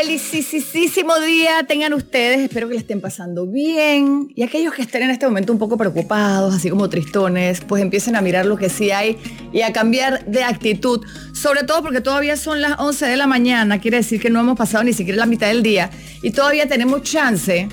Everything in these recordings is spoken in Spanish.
Felicísimo día tengan ustedes. Espero que le estén pasando bien. Y aquellos que estén en este momento un poco preocupados, así como tristones, pues empiecen a mirar lo que sí hay y a cambiar de actitud. Sobre todo porque todavía son las 11 de la mañana. Quiere decir que no hemos pasado ni siquiera la mitad del día. Y todavía tenemos chance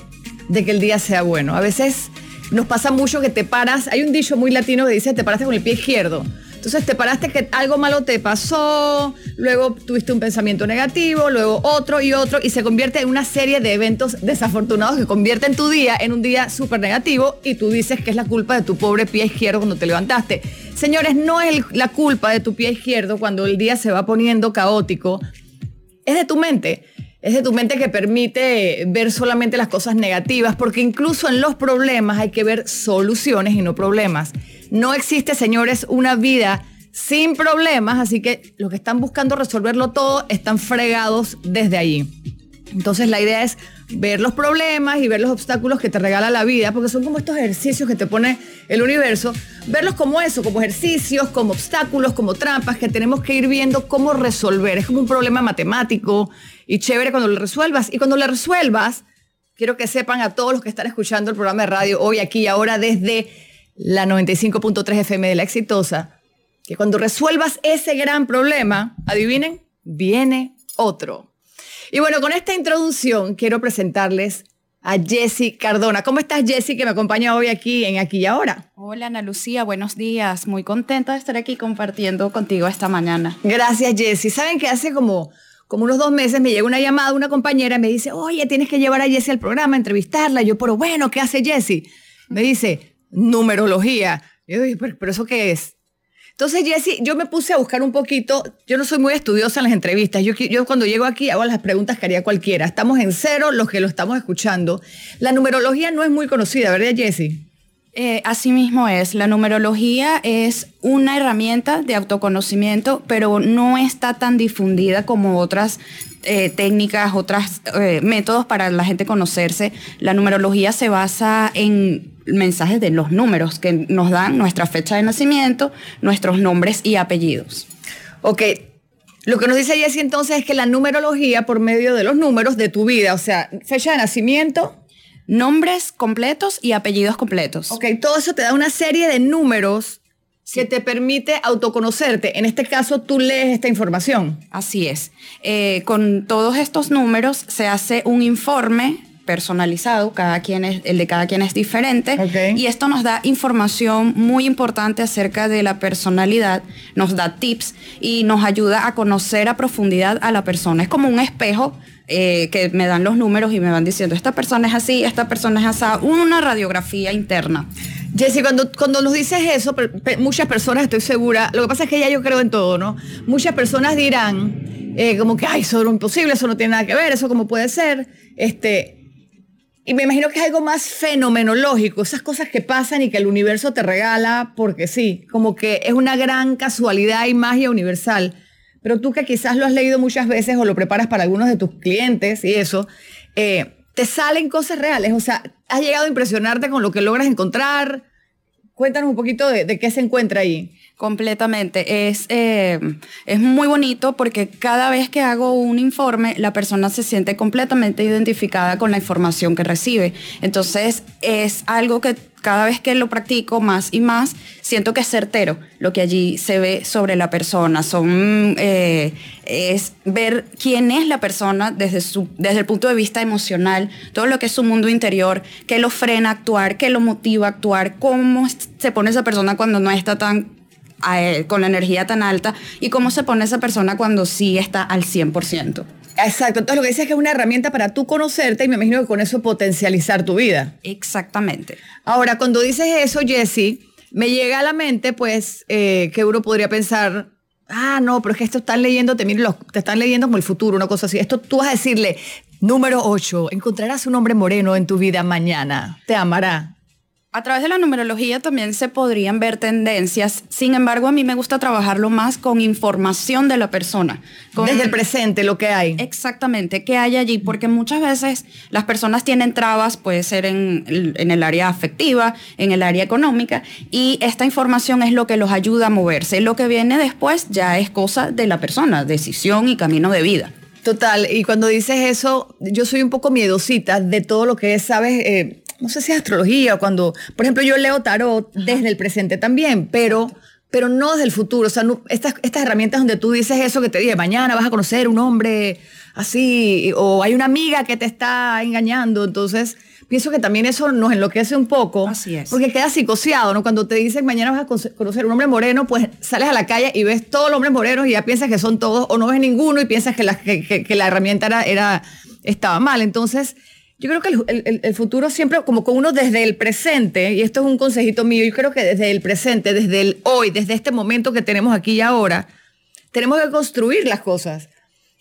de que el día sea bueno. A veces nos pasa mucho que te paras. Hay un dicho muy latino que dice: te paraste con el pie izquierdo. Entonces te paraste que algo malo te pasó, luego tuviste un pensamiento negativo, luego otro y otro, y se convierte en una serie de eventos desafortunados que convierten tu día en un día súper negativo y tú dices que es la culpa de tu pobre pie izquierdo cuando te levantaste. Señores, no es la culpa de tu pie izquierdo cuando el día se va poniendo caótico, es de tu mente. Es de tu mente que permite ver solamente las cosas negativas, porque incluso en los problemas hay que ver soluciones y no problemas. No existe, señores, una vida sin problemas, así que los que están buscando resolverlo todo están fregados desde allí. Entonces la idea es ver los problemas y ver los obstáculos que te regala la vida, porque son como estos ejercicios que te pone el universo, verlos como eso, como ejercicios, como obstáculos, como trampas que tenemos que ir viendo cómo resolver. Es como un problema matemático y chévere cuando lo resuelvas. Y cuando lo resuelvas, quiero que sepan a todos los que están escuchando el programa de radio hoy, aquí y ahora desde la 95.3 FM de la exitosa, que cuando resuelvas ese gran problema, adivinen, viene otro. Y bueno, con esta introducción quiero presentarles a Jessie Cardona. ¿Cómo estás, Jessie, que me acompaña hoy aquí en Aquí y Ahora? Hola, Ana Lucía, buenos días. Muy contenta de estar aquí compartiendo contigo esta mañana. Gracias, Jessie. Saben que hace como, como unos dos meses me llega una llamada una compañera y me dice, oye, tienes que llevar a Jessie al programa, entrevistarla. yo, pero bueno, ¿qué hace Jessie? Me dice, numerología. Yo dije, ¿pero, eso qué es? Entonces, Jessy, yo me puse a buscar un poquito. Yo no soy muy estudiosa en las entrevistas. Yo, yo cuando llego aquí hago las preguntas que haría cualquiera. Estamos en cero los que lo estamos escuchando. La numerología no es muy conocida, ¿verdad, Jessy? Eh, así mismo es. La numerología es una herramienta de autoconocimiento, pero no está tan difundida como otras eh, técnicas, otros eh, métodos para la gente conocerse. La numerología se basa en mensajes de los números que nos dan nuestra fecha de nacimiento, nuestros nombres y apellidos. Ok, lo que nos dice Jessie entonces es que la numerología por medio de los números de tu vida, o sea, fecha de nacimiento. Nombres completos y apellidos completos. Ok, todo eso te da una serie de números que te permite autoconocerte. En este caso, tú lees esta información. Así es. Eh, con todos estos números se hace un informe personalizado, cada quien es, el de cada quien es diferente. Y esto nos da información muy importante acerca de la personalidad, nos da tips y nos ayuda a conocer a profundidad a la persona. Es como un espejo eh, que me dan los números y me van diciendo, esta persona es así, esta persona es así, una radiografía interna. Jessy, cuando, cuando nos dices eso, muchas personas, estoy segura, lo que pasa es que ya yo creo en todo, ¿no? Muchas personas dirán, eh, como que, ay, eso es imposible, eso no tiene nada que ver, eso cómo puede ser. Este, y me imagino que es algo más fenomenológico, esas cosas que pasan y que el universo te regala porque sí, como que es una gran casualidad y magia universal. Pero tú que quizás lo has leído muchas veces o lo preparas para algunos de tus clientes y eso, eh, te salen cosas reales. O sea, has llegado a impresionarte con lo que logras encontrar. Cuéntanos un poquito de, de qué se encuentra ahí. Completamente. Es, eh, es muy bonito porque cada vez que hago un informe, la persona se siente completamente identificada con la información que recibe. Entonces, es algo que cada vez que lo practico más y más, siento que es certero lo que allí se ve sobre la persona. Son, eh, es ver quién es la persona desde, su, desde el punto de vista emocional, todo lo que es su mundo interior, qué lo frena a actuar, qué lo motiva a actuar, cómo se pone esa persona cuando no está tan con la energía tan alta y cómo se pone esa persona cuando sí está al 100%. Exacto, entonces lo que dices es que es una herramienta para tú conocerte y me imagino que con eso potencializar tu vida. Exactamente. Ahora, cuando dices eso, Jesse, me llega a la mente, pues, eh, que uno podría pensar, ah, no, pero es que esto están leyendo, te, te están leyendo como el futuro, una cosa así. Esto tú vas a decirle, número 8, encontrarás un hombre moreno en tu vida mañana, te amará. A través de la numerología también se podrían ver tendencias, sin embargo a mí me gusta trabajarlo más con información de la persona. Desde el presente, lo que hay. Exactamente, qué hay allí, porque muchas veces las personas tienen trabas, puede ser en, en el área afectiva, en el área económica, y esta información es lo que los ayuda a moverse. Lo que viene después ya es cosa de la persona, decisión y camino de vida. Total, y cuando dices eso, yo soy un poco miedosita de todo lo que es, ¿sabes? Eh, no sé si es astrología o cuando, por ejemplo, yo leo tarot desde el presente también, pero, pero no desde el futuro. O sea, estas, estas herramientas donde tú dices eso que te dije, mañana vas a conocer un hombre así, o hay una amiga que te está engañando, entonces pienso que también eso nos enloquece un poco. Así es. Porque queda psicoseado, ¿no? Cuando te dicen mañana vas a conocer un hombre moreno, pues sales a la calle y ves todos los hombres morenos y ya piensas que son todos, o no ves ninguno y piensas que la, que, la herramienta era, era, estaba mal. Entonces, yo creo que el, futuro siempre, como con uno desde el presente, y esto es un consejito mío, yo creo que desde el presente, desde el hoy, desde este momento que tenemos aquí y ahora, tenemos que construir las cosas.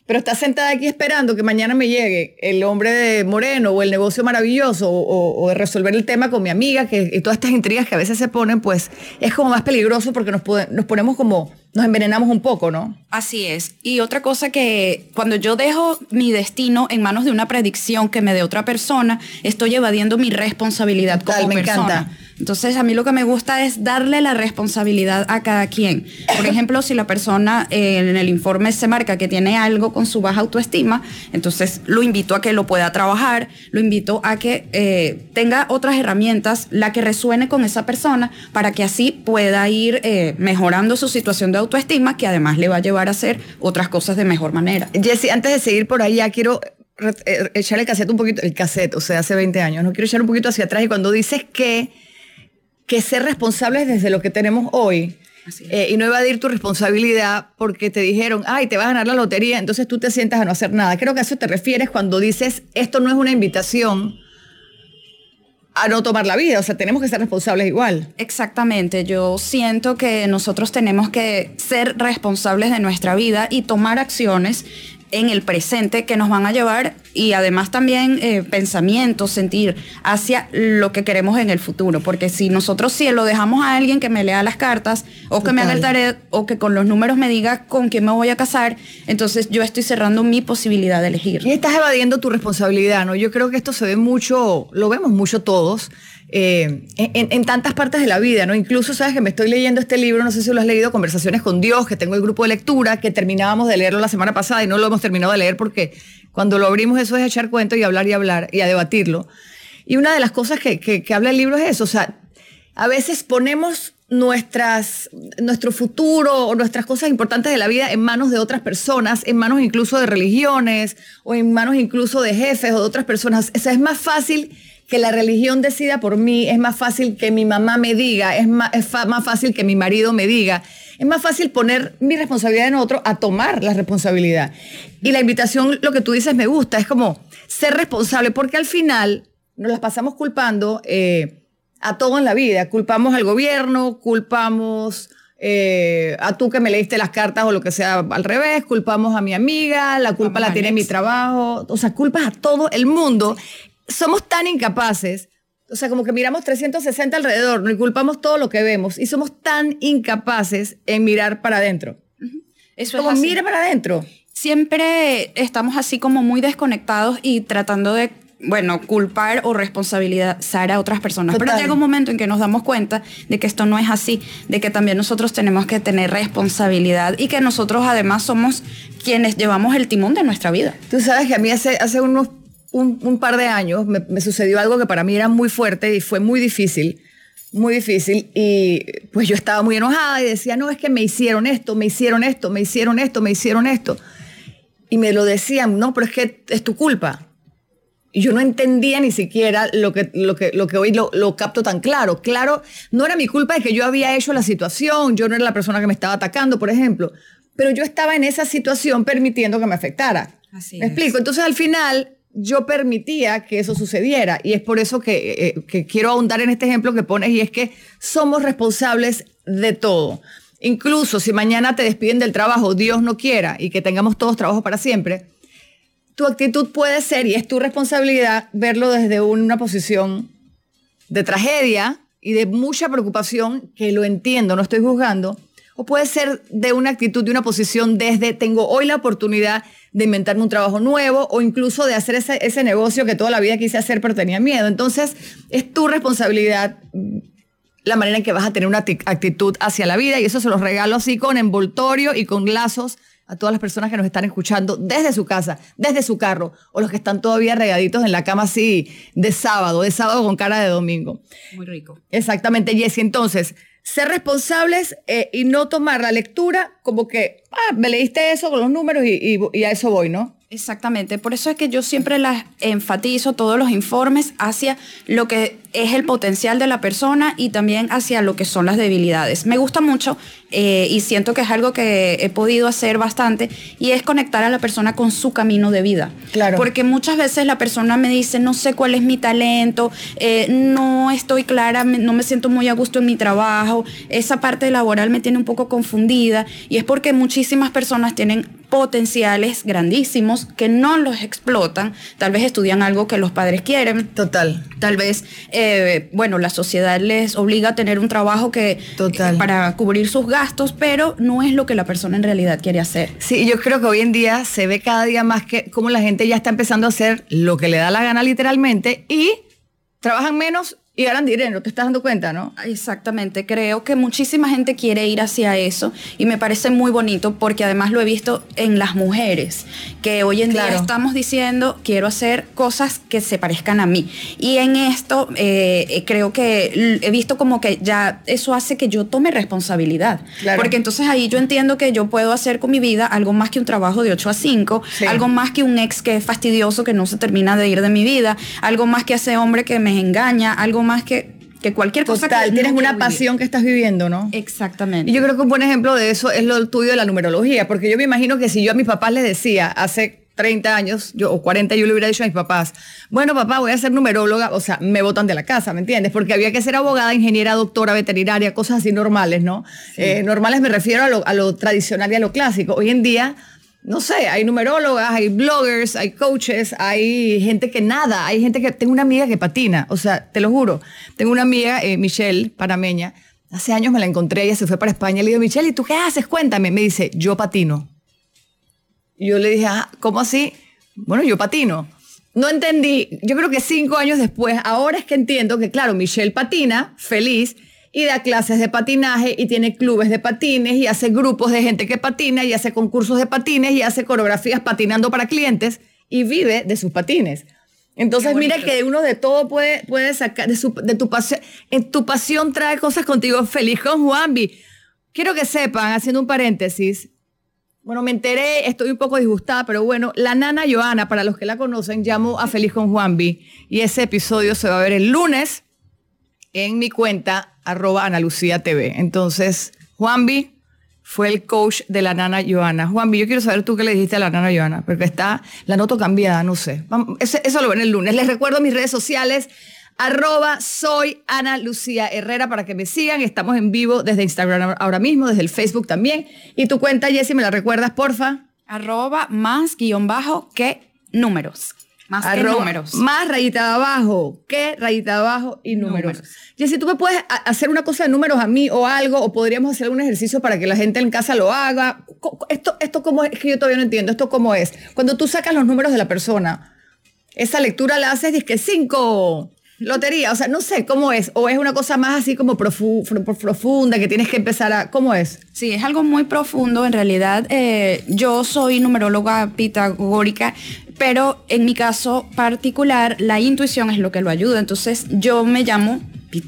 Pero estás sentada aquí esperando que mañana me llegue el hombre de Moreno o el negocio maravilloso o, resolver el tema con mi amiga, que y todas estas intrigas que a veces se ponen, pues es como más peligroso porque nos ponemos como, nos envenenamos un poco, ¿no? Así es. Y otra cosa que cuando yo dejo mi destino en manos de una predicción que me dé otra persona, estoy evadiendo mi responsabilidad como me Encanta. Entonces, a mí lo que me gusta es darle la responsabilidad a cada quien. Por ejemplo, si la persona eh, en el informe se marca que tiene algo con su baja autoestima, entonces lo invito a que lo pueda trabajar, lo invito a que eh, tenga otras herramientas, la que resuene con esa persona, para que así pueda ir eh, mejorando su situación de autoestima, que además le va a llevar a hacer otras cosas de mejor manera. Jessy, antes de seguir por ahí, ya quiero echar el cassette un poquito, el cassette, o sea, hace 20 años, no quiero echar un poquito hacia atrás y cuando dices que que ser responsables desde lo que tenemos hoy. Eh, y no evadir tu responsabilidad porque te dijeron, ay, te vas a ganar la lotería, entonces tú te sientas a no hacer nada. Creo que a eso te refieres cuando dices, esto no es una invitación a no tomar la vida, o sea, tenemos que ser responsables igual. Exactamente, yo siento que nosotros tenemos que ser responsables de nuestra vida y tomar acciones en el presente que nos van a llevar y además también eh, pensamientos, sentir hacia lo que queremos en el futuro. Porque si nosotros si lo dejamos a alguien que me lea las cartas o que me haga el tarea o que con los números me diga con quién me voy a casar, entonces yo estoy cerrando mi posibilidad de elegir. Y estás evadiendo tu responsabilidad, ¿no? Yo creo que esto se ve mucho, lo vemos mucho todos. Eh, en, tantas partes de la vida, ¿no? Incluso, sabes que me estoy leyendo este libro, no sé si lo has leído, Conversaciones con Dios, que tengo el grupo de lectura, que terminábamos de leerlo la semana pasada y no lo hemos terminado de leer porque cuando lo abrimos eso es echar cuento y hablar y hablar y a debatirlo. Y una de las cosas que, que, habla el libro es eso, o sea, a veces ponemos nuestras, nuestro futuro o nuestras cosas importantes de la vida en manos de otras personas, en manos incluso de religiones o en manos incluso de jefes o de otras personas. O sea, es más fácil que la religión decida por mí, es más fácil que mi mamá me diga, es más, es más fácil que mi marido me diga. Es más fácil poner mi responsabilidad en otro a tomar la responsabilidad. Y la invitación, lo que tú dices, me gusta, es como ser responsable, porque al final nos las pasamos culpando eh, a todo en la vida. Culpamos al gobierno, culpamos eh, a tú que me leíste las cartas o lo que sea al revés, culpamos a mi amiga, la culpa la tiene mi trabajo, o sea, culpas a todo el mundo somos tan incapaces, o sea, como que miramos 360 alrededor, ¿no? y culpamos todo lo que vemos, y somos tan incapaces en mirar para adentro. Eso como es mira para adentro. Siempre estamos así como muy desconectados y tratando de bueno, culpar o responsabilizar a otras personas. Pero llega un momento en que nos damos cuenta de que esto no es así, de que también nosotros tenemos que tener responsabilidad y que nosotros además somos quienes llevamos el timón de nuestra vida. Tú sabes que a mí hace, hace unos un, par de años me, sucedió algo que para mí era muy fuerte y fue muy difícil, muy difícil. Y pues yo estaba muy enojada y decía, no, es que me hicieron esto, me hicieron esto, me hicieron esto, me hicieron esto. Y me lo decían, no, pero es que es tu culpa. Y yo no entendía ni siquiera lo que, lo que, lo que hoy lo, lo, capto tan claro. Claro, no era mi culpa de que yo había hecho la situación, yo no era la persona que me estaba atacando, por ejemplo, pero yo estaba en esa situación permitiendo que me afectara. Así ¿Me explico? Entonces al final yo permitía que eso sucediera. Y es por eso eh, que, quiero ahondar en este ejemplo que pones, y es que somos responsables de todo. Incluso si mañana te despiden del trabajo, Dios no quiera, y que tengamos todos trabajo para siempre, tu actitud puede ser, y es tu responsabilidad, verlo desde una posición de tragedia, y de mucha preocupación, que lo entiendo, no estoy juzgando, o puede ser de una actitud, de una posición desde tengo hoy la oportunidad de inventarme un trabajo nuevo o incluso de hacer ese, ese negocio que toda la vida quise hacer pero tenía miedo. Entonces es tu responsabilidad la manera en que vas a tener una actitud hacia la vida y eso se los regalo así con envoltorio y con lazos a todas las personas que nos están escuchando desde su casa, desde su carro, o los que están todavía regaditos en la cama así de sábado, de sábado con cara de domingo. Muy rico. Exactamente, Jessy. Entonces, ser responsables eh, y no tomar la lectura como que, ah, me leíste eso con los números y, y a eso voy, ¿no? Exactamente, por eso es que yo siempre las enfatizo todos los informes hacia lo que es el potencial de la persona y también hacia lo que son las debilidades. Me gusta mucho eh, y siento que es algo que he podido hacer bastante y es conectar a la persona con su camino de vida. Claro. Porque muchas veces la persona me dice, no sé cuál es mi talento, eh, no estoy clara, no me siento muy a gusto en mi trabajo, esa parte laboral me tiene un poco confundida y es porque muchísimas personas tienen potenciales grandísimos que no los explotan, tal vez estudian algo que los padres quieren. Total. Tal vez... Eh, bueno, la sociedad les obliga a tener un trabajo que Total. para cubrir sus gastos, pero no es lo que la persona en realidad quiere hacer. Sí, yo creo que hoy en día se ve cada día más que como la gente ya está empezando a hacer lo que le da la gana literalmente y trabajan menos y ganan dinero, te estás dando cuenta, ¿no? Exactamente, creo que muchísima gente quiere ir hacia eso y me parece muy bonito porque además lo he visto en las mujeres, que hoy en día estamos diciendo quiero hacer cosas que se parezcan a mí. Y en esto eh, creo que he visto como que ya eso hace que yo tome responsabilidad. Porque entonces ahí yo entiendo que yo puedo hacer con mi vida algo más que un trabajo de 8 a 5, algo más que un ex que es fastidioso, que no se termina de ir de mi vida, algo más que ese hombre que me engaña, algo más que, que cualquier cosa Total, tienes una pasión que estás viviendo, ¿no? Exactamente. Y yo creo que un buen ejemplo de eso es lo tuyo de la numerología, porque yo me imagino que si yo a mis papás les decía hace 30 años yo, o 40 yo le hubiera dicho a mis papás, bueno papá, voy a ser numeróloga, o sea, me botan de la casa, ¿me entiendes? Porque había que ser abogada, ingeniera, doctora, veterinaria, cosas así normales, ¿no? Eh, normales me refiero a lo, a lo tradicional y a lo clásico. Hoy en día no sé, hay numerólogas, hay bloggers, hay coaches, hay gente que nada, hay gente que... Tengo una amiga que patina, o sea, te lo juro. Tengo una amiga, eh, Michelle, panameña, hace años me la encontré, ella se fue para España, le digo, Michelle, ¿y tú qué haces? Cuéntame. Me dice, yo patino. Yo le dije, ah, ¿cómo así? Bueno, yo patino. No entendí, yo creo que cinco años después, ahora es que entiendo que, claro, Michelle patina, feliz, y da clases de patinaje y tiene clubes de patines y hace grupos de gente que patina y hace concursos de patines y hace coreografías patinando para clientes y vive de sus patines. Entonces, mira que uno de todo puede, puede sacar, de, de tu pasión, en tu pasión trae cosas contigo. Feliz con Juanvi. Quiero que sepan, haciendo un paréntesis, bueno, me enteré, estoy un poco disgustada, pero bueno, la nana Joana, para los que la conocen, llamó a Feliz con Juanvi y ese episodio se va a ver el lunes en mi cuenta arroba Ana Lucía TV. Entonces, Juanvi fue el coach de la nana Joana. Juanvi, yo quiero saber tú qué le dijiste a la nana Joana, porque está la nota cambiada, no sé. Eso, eso lo ven el lunes. Les recuerdo mis redes sociales, arroba soy Ana Lucía Herrera para que me sigan. Estamos en vivo desde Instagram ahora mismo, desde el Facebook también. Y tu cuenta, Jessy, ¿me la recuerdas, porfa? Arroba más guion bajo que números. Más que números. Más rayita de abajo. ¿Qué? Rayita de abajo y números. Y si tú me puedes hacer una cosa de números a mí o algo, o podríamos hacer algún ejercicio para que la gente en casa lo haga. Esto, esto cómo es, que yo todavía no entiendo. Esto cómo es. Cuando tú sacas los números de la persona, esa lectura la haces, dices que cinco. Lotería, o sea, no sé cómo es, o es una cosa más así como profunda que tienes que empezar a. ¿Cómo es? Sí, es algo muy profundo. En realidad, eh, yo soy numeróloga pitagórica, pero en mi caso particular, la intuición es lo que lo ayuda. Entonces, yo me llamo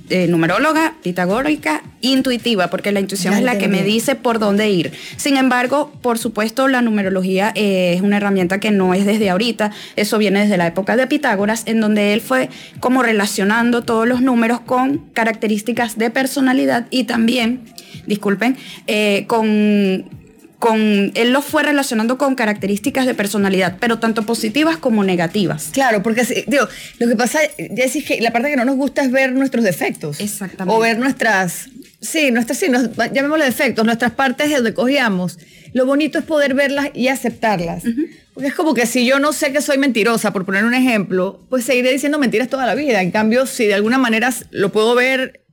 eh, numeróloga, pitagórica, intuitiva, porque la intuición es la que me dice por dónde ir. Sin embargo, por supuesto, la numerología eh, es una herramienta que no es desde ahorita, eso viene desde la época de Pitágoras, en donde él fue como relacionando todos los números con características de personalidad y también, disculpen, eh, con con, él lo fue relacionando con características de personalidad, pero tanto positivas como negativas. Claro, porque digo, lo que pasa, es que la parte que no nos gusta es ver nuestros defectos. Exactamente. O ver nuestras, sí, nuestras, sí, nos, llamémosle defectos, nuestras partes de donde cogíamos. Lo bonito es poder verlas y aceptarlas. Porque es como que si yo no sé que soy mentirosa, por poner un ejemplo, pues seguiré diciendo mentiras toda la vida. En cambio, si de alguna manera lo puedo ver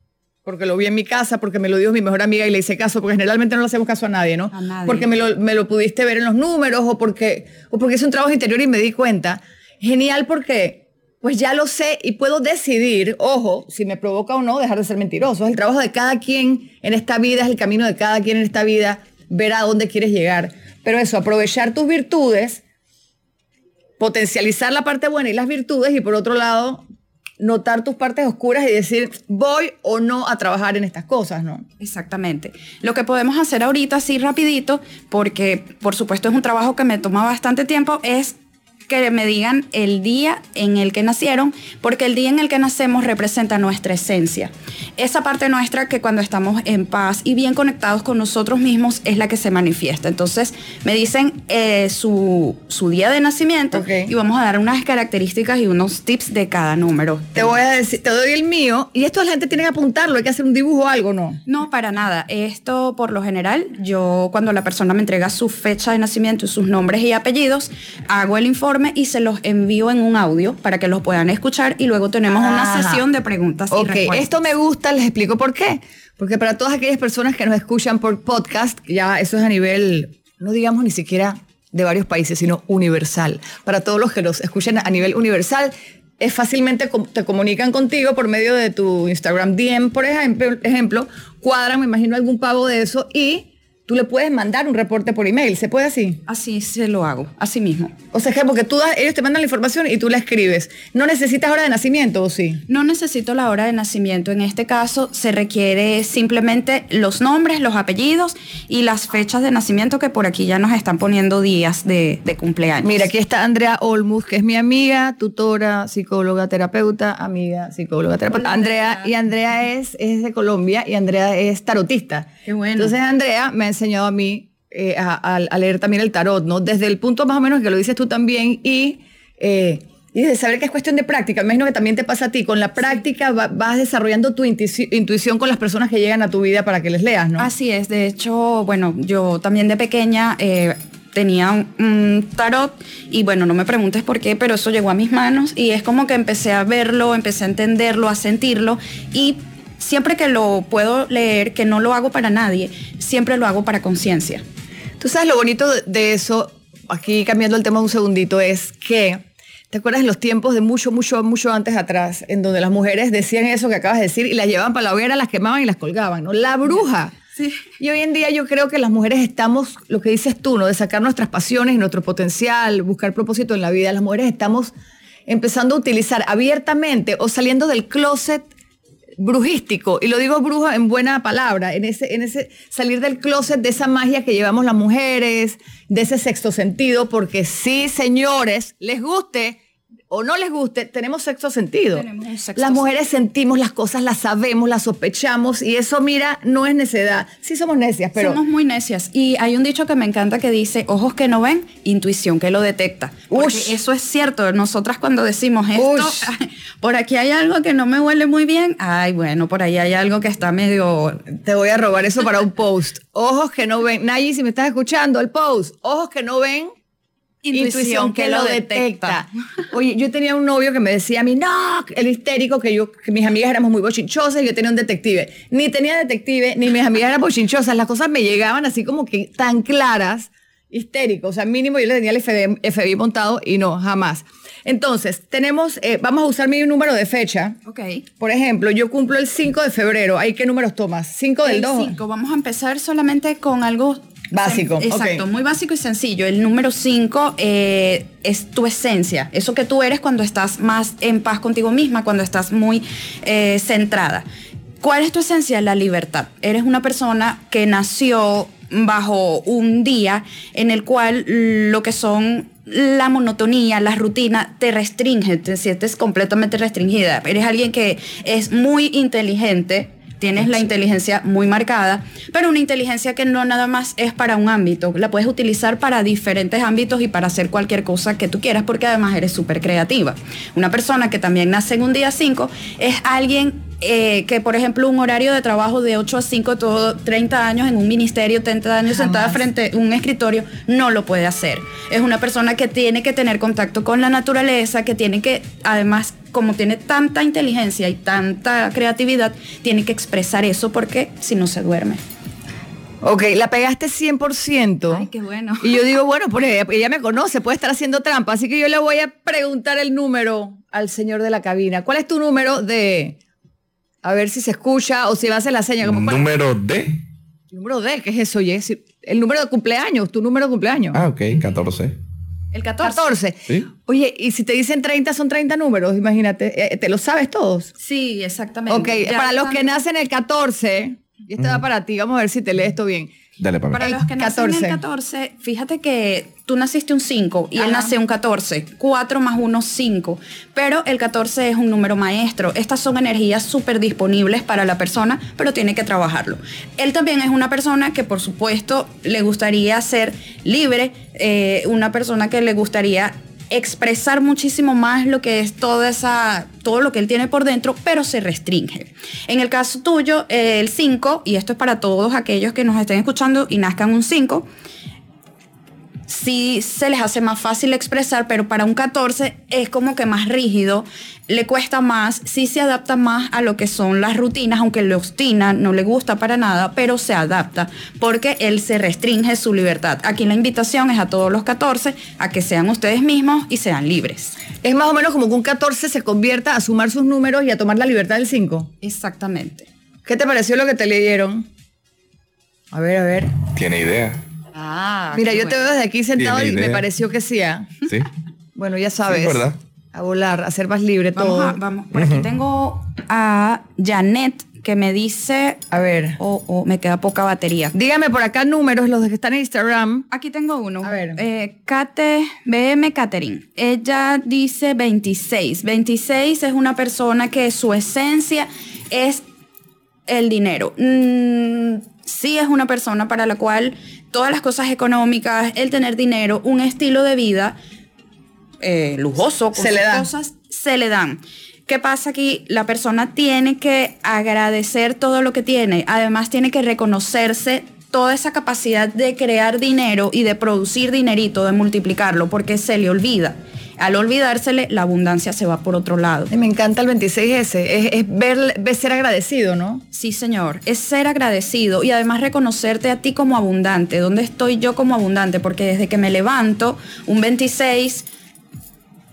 porque lo vi en mi casa, porque me lo dijo mi mejor amiga y le hice caso, porque generalmente no le hacemos caso a nadie, ¿no? A nadie. Porque me lo, me lo pudiste ver en los números o porque, o porque hice un trabajo interior y me di cuenta. Genial porque pues ya lo sé y puedo decidir, ojo, si me provoca o no dejar de ser mentiroso. Es el trabajo de cada quien en esta vida, es el camino de cada quien en esta vida, ver a dónde quieres llegar. Pero eso, aprovechar tus virtudes, potencializar la parte buena y las virtudes y por otro lado, notar tus partes oscuras y decir, voy o no a trabajar en estas cosas, ¿no? Exactamente. Lo que podemos hacer ahorita, así rapidito, porque por supuesto es un trabajo que me toma bastante tiempo, es que me digan el día en el que nacieron, porque el día en el que nacemos representa nuestra esencia. Esa parte nuestra que cuando estamos en paz y bien conectados con nosotros mismos es la que se manifiesta. Entonces me dicen eh, su, su día de nacimiento Ok. y vamos a dar unas características y unos tips de cada número. Te voy a decir, te doy el mío y esto la gente tiene que apuntarlo, hay que hacer un dibujo o algo, ¿no? No, para nada. Esto, por lo general, yo cuando la persona me entrega su fecha de nacimiento y sus nombres y apellidos, hago el informe y se los envío en un audio para que los puedan escuchar y luego tenemos una sesión de preguntas y Ok, respuestas. esto me gusta, les explico por qué. Porque para todas aquellas personas que nos escuchan por podcast, ya eso es a nivel, no digamos ni siquiera de varios países, sino universal. Para todos los que nos escuchan a nivel universal, es fácilmente te comunican contigo por medio de tu Instagram DM, por ejemplo, ejemplo, cuadran, me imagino, algún pago de eso y tú le puedes mandar un reporte por email. ¿Se puede así? Así se lo hago, así mismo. O sea, que porque tú das- ellos te mandan la información y tú la escribes. ¿No necesitas hora de nacimiento o sí? No necesito la hora de nacimiento. En este caso se requiere simplemente los nombres, los apellidos y las fechas de nacimiento que por aquí ya nos están poniendo días de, de cumpleaños. Mira, aquí está Andrea Olmus, que es mi amiga, tutora, psicóloga, terapeuta, amiga, psicóloga, terapeuta. Hola, Andrea, Andrea. y Andrea es, es de Colombia y Andrea es tarotista. Qué bueno. Entonces Andrea me ha enseñado a mí eh, a, leer también el tarot, ¿no? Desde el punto más o menos que lo dices tú también y, eh, y de saber que es cuestión de práctica. Me imagino que también te pasa a ti. Con la práctica va- vas desarrollando tu intuici- intuición con las personas que llegan a tu vida para que les leas, ¿no? Así es, de hecho, bueno, yo también de pequeña eh, tenía un, un tarot y bueno, no me preguntes por qué, pero eso llegó a mis manos y es como que empecé a verlo, empecé a entenderlo, a sentirlo y siempre que lo puedo leer, que no lo hago para nadie, siempre lo hago para conciencia. Tú sabes lo bonito de- eso, aquí cambiando el tema un segundito, es que, ¿te acuerdas de los tiempos de mucho, mucho, mucho antes atrás, en donde las mujeres decían eso que acabas de decir y las llevaban para la hoguera, las quemaban y las colgaban, ¿no? La bruja. Sí. Y hoy en día yo creo que las mujeres estamos, lo que dices tú, ¿no? De sacar nuestras pasiones y nuestro potencial, buscar propósito en la vida. Las mujeres estamos empezando a utilizar abiertamente o saliendo del closet brujístico, y lo digo bruja en buena palabra, en ese, en ese salir del closet de esa magia que llevamos las mujeres, de ese sexto sentido, porque sí, señores, les guste o no les guste, tenemos sexto sentido. Tenemos sexto las mujeres sentimos las cosas, las sabemos, las sospechamos, y eso, mira, no es necedad. Sí somos necias, pero... Somos muy necias. Y hay un dicho que me encanta que dice, ojos que no ven, intuición que lo detecta. Porque Ush. eso es cierto. Nosotras cuando decimos esto, Ush. por aquí hay algo que no me huele muy bien, ay, bueno, por ahí hay algo que está medio... Te voy a robar eso para un post. Ojos que no ven. Nayi, si me estás escuchando, el post. Ojos que no ven, intuición que lo detecta. Oye, yo tenía un novio que me decía a mí, no, el histérico, que yo, que mis amigas éramos muy bochinchosas y yo tenía un detective. Ni tenía detective, ni mis amigas eran bochinchosas. Las cosas me llegaban así como que tan claras, histérico. O sea, mínimo yo le tenía el FBI, FBI montado y no, jamás. Entonces, tenemos, eh, vamos a usar mi número de fecha. Ok. Por ejemplo, yo cumplo el 5 de febrero. ¿Ahí qué números tomas? ¿5 del El 2? cinco. Vamos a empezar solamente con algo Básico, Exacto, muy básico y sencillo. El número 5 es tu esencia, eso que tú eres cuando estás más en paz contigo misma, cuando estás muy eh, centrada. ¿Cuál es tu esencia? La libertad. Eres una persona que nació bajo un día en el cual lo que son la monotonía, la rutina te restringe, te sientes completamente restringida. Eres alguien que es muy inteligente, tienes la inteligencia muy marcada, pero una inteligencia que no nada más es para un ámbito, la puedes utilizar para diferentes ámbitos y para hacer cualquier cosa que tú quieras, porque además eres súper creativa. Una persona que también nace en un día 5 es alguien eh, que, por ejemplo, un horario de trabajo de 8 a 5, todo 30 años en un ministerio, 30 años sentada frente a un escritorio, no lo puede hacer. Es una persona que tiene que tener contacto con la naturaleza, que tiene que además como tiene tanta inteligencia y tanta creatividad, tiene que expresar eso porque si no se duerme. Ok, la pegaste 100%. Ay, qué bueno. Y yo digo, bueno, pues ella, ella me conoce, puede estar haciendo trampa, así que yo le voy a preguntar el número al señor de la cabina. ¿Cuál es tu número de... A ver si se escucha o si va a hacer la seña. Como, ¿cuál- Número D. Número D, ¿qué es eso, Jessy? El número de cumpleaños, tu número de cumpleaños. Ah, ok, 14. El 14. 14. Sí. Oye, y si te dicen 30, son 30 números, imagínate. Eh, ¿Te lo sabes todos? Sí, exactamente. Ok, Ya para los que nacen el 14, y este va para ti, vamos a ver si te lees esto bien. Dale, para Para los que nacen 14. el 14, fíjate que tú naciste un 5 y Ajá. él nació un 14. 4 más 1, 5. Pero el 14 es un número maestro. Estas son energías súper disponibles para la persona, pero tiene que trabajarlo. Él también es una persona que, por supuesto, le gustaría ser libre, eh, una persona que le gustaría expresar muchísimo más lo que es toda esa, todo lo que él tiene por dentro, pero se restringe. En el caso tuyo, el 5, y esto es para todos aquellos que nos estén escuchando y nazcan un 5, sí se les hace más fácil expresar, pero para un 14 es como que más rígido, le cuesta más, sí se adapta más a lo que son las rutinas, aunque le obstina, no le gusta para nada, pero se adapta porque él se restringe su libertad. Aquí la invitación es a todos los 14 a que sean ustedes mismos y sean libres. Es más o menos como que un 14 se convierta a sumar sus números y a tomar la libertad del 5. Exactamente. ¿Qué te pareció lo que te leyeron? A ver, a ver. Tiene idea. Ah, Mira, yo te veo desde aquí sentado y me pareció que sí. ¿ah? Sí. Bueno, ya sabes. Sí, ¿verdad? A volar, a ser más libre Vamos, todo. a- vamos. Por aquí tengo a Janet que me dice, A ver. o o me queda poca batería. Dígame por acá números, los que están en Instagram. Aquí tengo uno. A ver. Eh, Kate, BM Catherine. Ella dice 26. 26 es una persona que su esencia es el dinero. Mm, sí es una persona para la cual todas las cosas económicas, el tener dinero, un estilo de vida eh, lujoso, con Se le sus da. cosas, se le dan. ¿Qué pasa aquí? La persona tiene que agradecer todo lo que tiene. Además, tiene que reconocerse toda esa capacidad de crear dinero y de producir dinerito, de multiplicarlo, porque se le olvida. Al olvidársele, la abundancia se va por otro lado. Me encanta el 26S. Es, es ver, ver ser agradecido, ¿no? Sí, señor. Es ser agradecido y además reconocerte a ti como abundante. ¿Dónde estoy yo como abundante? Porque desde que me levanto, un 26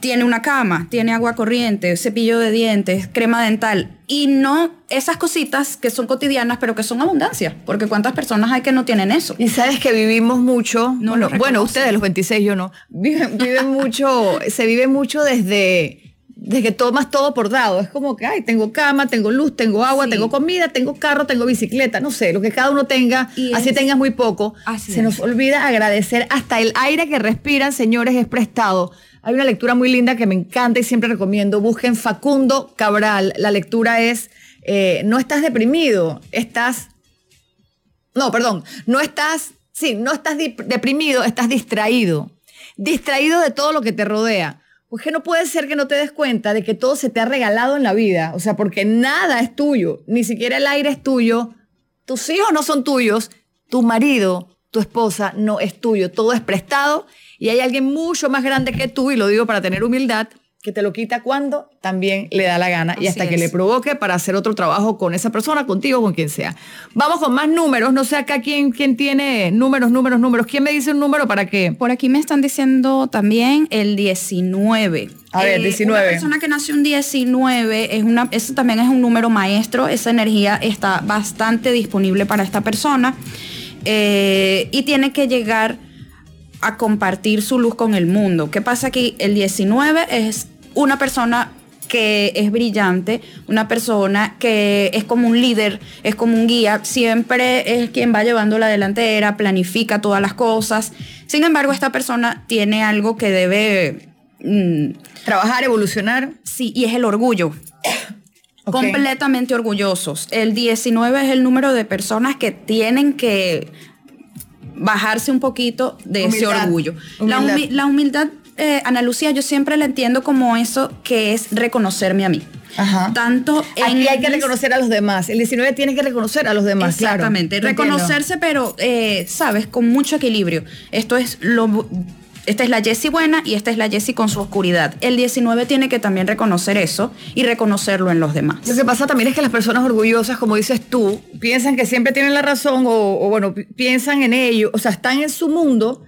tiene una cama, tiene agua corriente, cepillo de dientes, crema dental. Y no esas cositas que son cotidianas, pero que son abundancia. Porque cuántas personas hay que no tienen eso. Y sabes que vivimos mucho, No bueno, bueno, ustedes los 26, yo no, viven, viven mucho, se vive mucho desde, desde que tomas todo por dado. Es como que, ay, tengo cama, tengo luz, tengo agua, Sí. tengo comida, tengo carro, tengo bicicleta, no sé, lo que cada uno tenga, Y así es- tengas muy poco. Así se es. nos olvida agradecer hasta el aire que respiran, señores, es prestado. Hay una lectura muy linda que me encanta y siempre recomiendo. Busquen Facundo Cabral. La lectura es, eh, no estás deprimido, estás no, perdón, no estás, sí, no estás deprimido, estás distraído. Distraído de todo lo que te rodea. Pues que no puede ser que no te des cuenta de que todo se te ha regalado en la vida. O sea, porque nada es tuyo, ni siquiera el aire es tuyo, tus hijos no son tuyos, tu marido, tu esposa no es tuyo, todo es prestado y hay alguien mucho más grande que tú, y lo digo para tener humildad, que te lo quita cuando también le da la gana y hasta que le provoque para hacer otro trabajo con esa persona, contigo, con quien sea. Vamos con más números, no sé acá quién, quién tiene números, números, números. ¿Quién me dice un número para qué? Por aquí me están diciendo también el 19. A ver, Eh, 19. Una persona que nació un 19, es una, eso también es un número maestro, esa energía está bastante disponible para esta persona eh, y tiene que llegar a compartir su luz con el mundo. ¿Qué pasa aquí? El 19 es una persona que es brillante, una persona que es como un líder, es como un guía, siempre es quien va llevando la delantera, planifica todas las cosas. Sin embargo, esta persona tiene algo que debe... mm, Trabajar, evolucionar. sí, y es el orgullo. Completamente orgullosos. El 19 es el número de personas que tienen que bajarse un poquito de ese Humildad. orgullo. La, humi- la humildad, eh, Ana Lucía, yo siempre la entiendo como eso que es reconocerme a mí. Ajá. Tanto en Aquí hay que reconocer a los demás. El 19 tiene que reconocer a los demás. Exactamente, reconocerse, pero, eh, sabes, con mucho equilibrio. Esto es lo esta es la Jessie buena y esta es la Jessie con su oscuridad. El 19 tiene que también reconocer eso y reconocerlo en los demás. Lo que pasa también es que las personas orgullosas, como dices tú, piensan que siempre tienen la razón o, o bueno, pi- piensan en ello, o sea, están en su mundo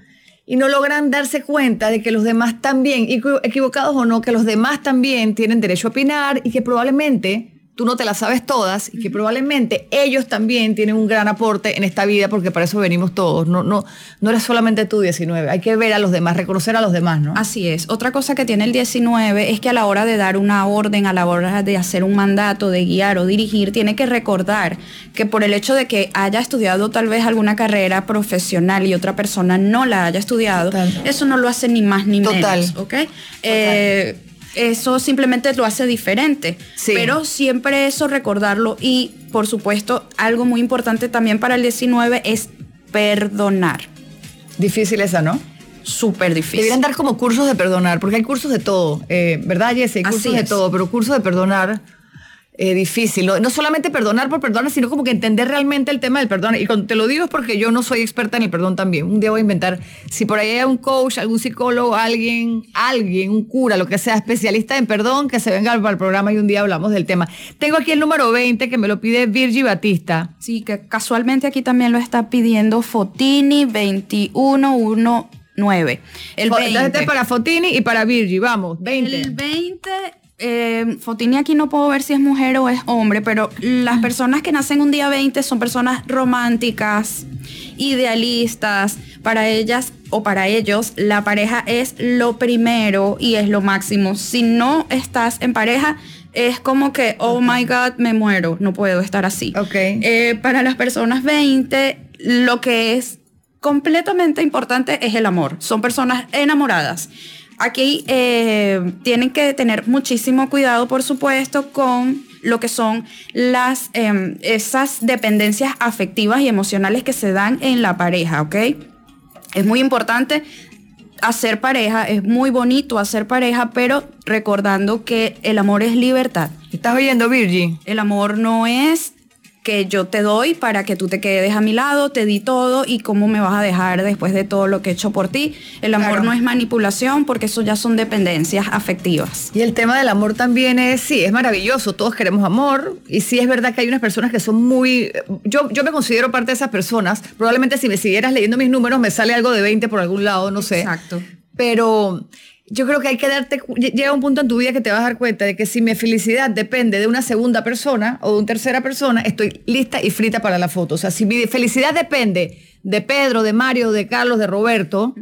y no logran darse cuenta de que los demás también, equi- equivocados o no, que los demás también tienen derecho a opinar y que probablemente tú no te las sabes todas y que probablemente ellos también tienen un gran aporte en esta vida porque para eso venimos todos. No, no, no eres solamente tú 19, hay que ver a los demás, reconocer a los demás, ¿no? Así es. Otra cosa que tiene el 19 es que a la hora de dar una orden, a la hora de hacer un mandato, de guiar o dirigir, tiene que recordar que por el hecho de que haya estudiado tal vez alguna carrera profesional y otra persona no la haya estudiado, Total. eso no lo hace ni más ni Total. menos, ¿ok? Eh, eso simplemente lo hace diferente. Sí. Pero siempre eso recordarlo y, por supuesto, algo muy importante también para el 19 es perdonar. Difícil esa, ¿no? Súper difícil. Deberían dar como cursos de perdonar, porque hay cursos de todo, eh, ¿verdad, Jessy? Hay Así cursos de es. todo, pero cursos de perdonar, eh, difícil. ¿no? no solamente perdonar por perdonar, sino como que entender realmente el tema del perdón. Y cuando te lo digo es porque yo no soy experta en el perdón también. Un día voy a inventar, si por ahí hay un coach, algún psicólogo, alguien, alguien, un cura, lo que sea, especialista en perdón, que se venga al, programa y un día hablamos del tema. Tengo aquí el número 20 que me lo pide Virgi Batista. Sí, que casualmente aquí también lo está pidiendo Fotini 2119. El Fo- Entonces, 20. este es para Fotini y para Virgi, vamos, 20. El 20, eh, Fotini aquí no puedo ver si es mujer o es hombre, pero las personas que nacen un día 20 son personas románticas, idealistas. Para ellas o para ellos, la pareja es lo primero y es lo máximo. Si no estás en pareja, es como que, oh my God, me muero, no puedo estar así. Ok. Eh, para las personas 20, lo que es completamente importante es el amor. Son personas enamoradas. Aquí eh, tienen que tener muchísimo cuidado, por supuesto, con lo que son las eh, esas dependencias afectivas y emocionales que se dan en la pareja, ¿ok? Es muy importante hacer pareja, es muy bonito hacer pareja, pero recordando que el amor es libertad. ¿Estás oyendo, Virgi? El amor no es que yo te doy para que tú te quedes a mi lado, te di todo y cómo me vas a dejar después de todo lo que he hecho por ti. El amor Claro. no es manipulación porque eso ya son dependencias afectivas. Y el tema del amor también es, sí, es maravilloso, todos queremos amor y sí es verdad que hay unas personas que son muy, yo, yo me considero parte de esas personas, probablemente si me siguieras leyendo mis números me sale algo de 20 por algún lado, no sé. Exacto. Pero yo creo que hay que darte, llega un punto en tu vida que te vas a dar cuenta de que si mi felicidad depende de una segunda persona o de una tercera persona, estoy lista y frita para la foto. O sea, si mi felicidad depende de Pedro, de Mario, de Carlos, de Roberto,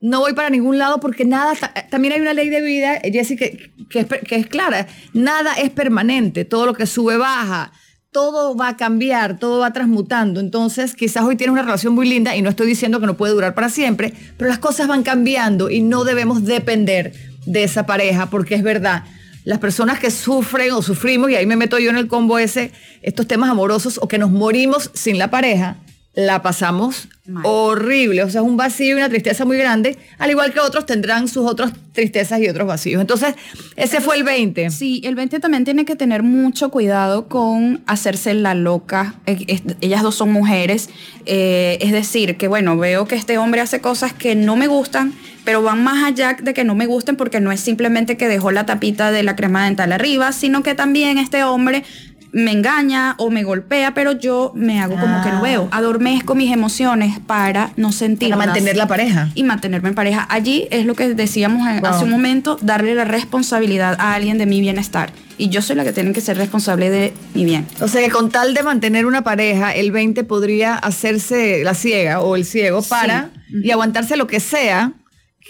no voy para ningún lado porque nada, ta- también hay una ley de vida, eh, Jessy, que, que es clara, nada es permanente, todo lo que sube baja, todo va a cambiar, todo va transmutando. Entonces, quizás hoy tienes una relación muy linda y no estoy diciendo que no puede durar para siempre, pero las cosas van cambiando y no debemos depender de esa pareja porque es verdad. Las personas que sufren o sufrimos, y ahí me meto yo en el combo ese, estos temas amorosos o que nos morimos sin la pareja, la pasamos Mal. horrible. O sea, es un vacío y una tristeza muy grande, al igual que otros tendrán sus otras tristezas y otros vacíos. Entonces, ese fue el 20. Sí, el 20 también tiene que tener mucho cuidado con hacerse la loca. Es- Ellas dos son mujeres. eh, es decir, que bueno, veo que este hombre hace cosas que no me gustan, pero van más allá de que no me gusten porque no es simplemente que dejó la tapita de la crema dental arriba, sino que también este hombre me engaña o me golpea, pero yo me hago como que no Ah. veo. Adormezco mis emociones para no sentir Para mantener la pareja. y mantenerme en pareja. Allí es lo que decíamos Wow. hace un momento, darle la responsabilidad a alguien de mi bienestar. Y yo soy la que tiene que ser responsable de mi bien. O sea que con tal de mantener una pareja, el 20 podría hacerse la ciega o el ciego Sí. para y aguantarse lo que sea.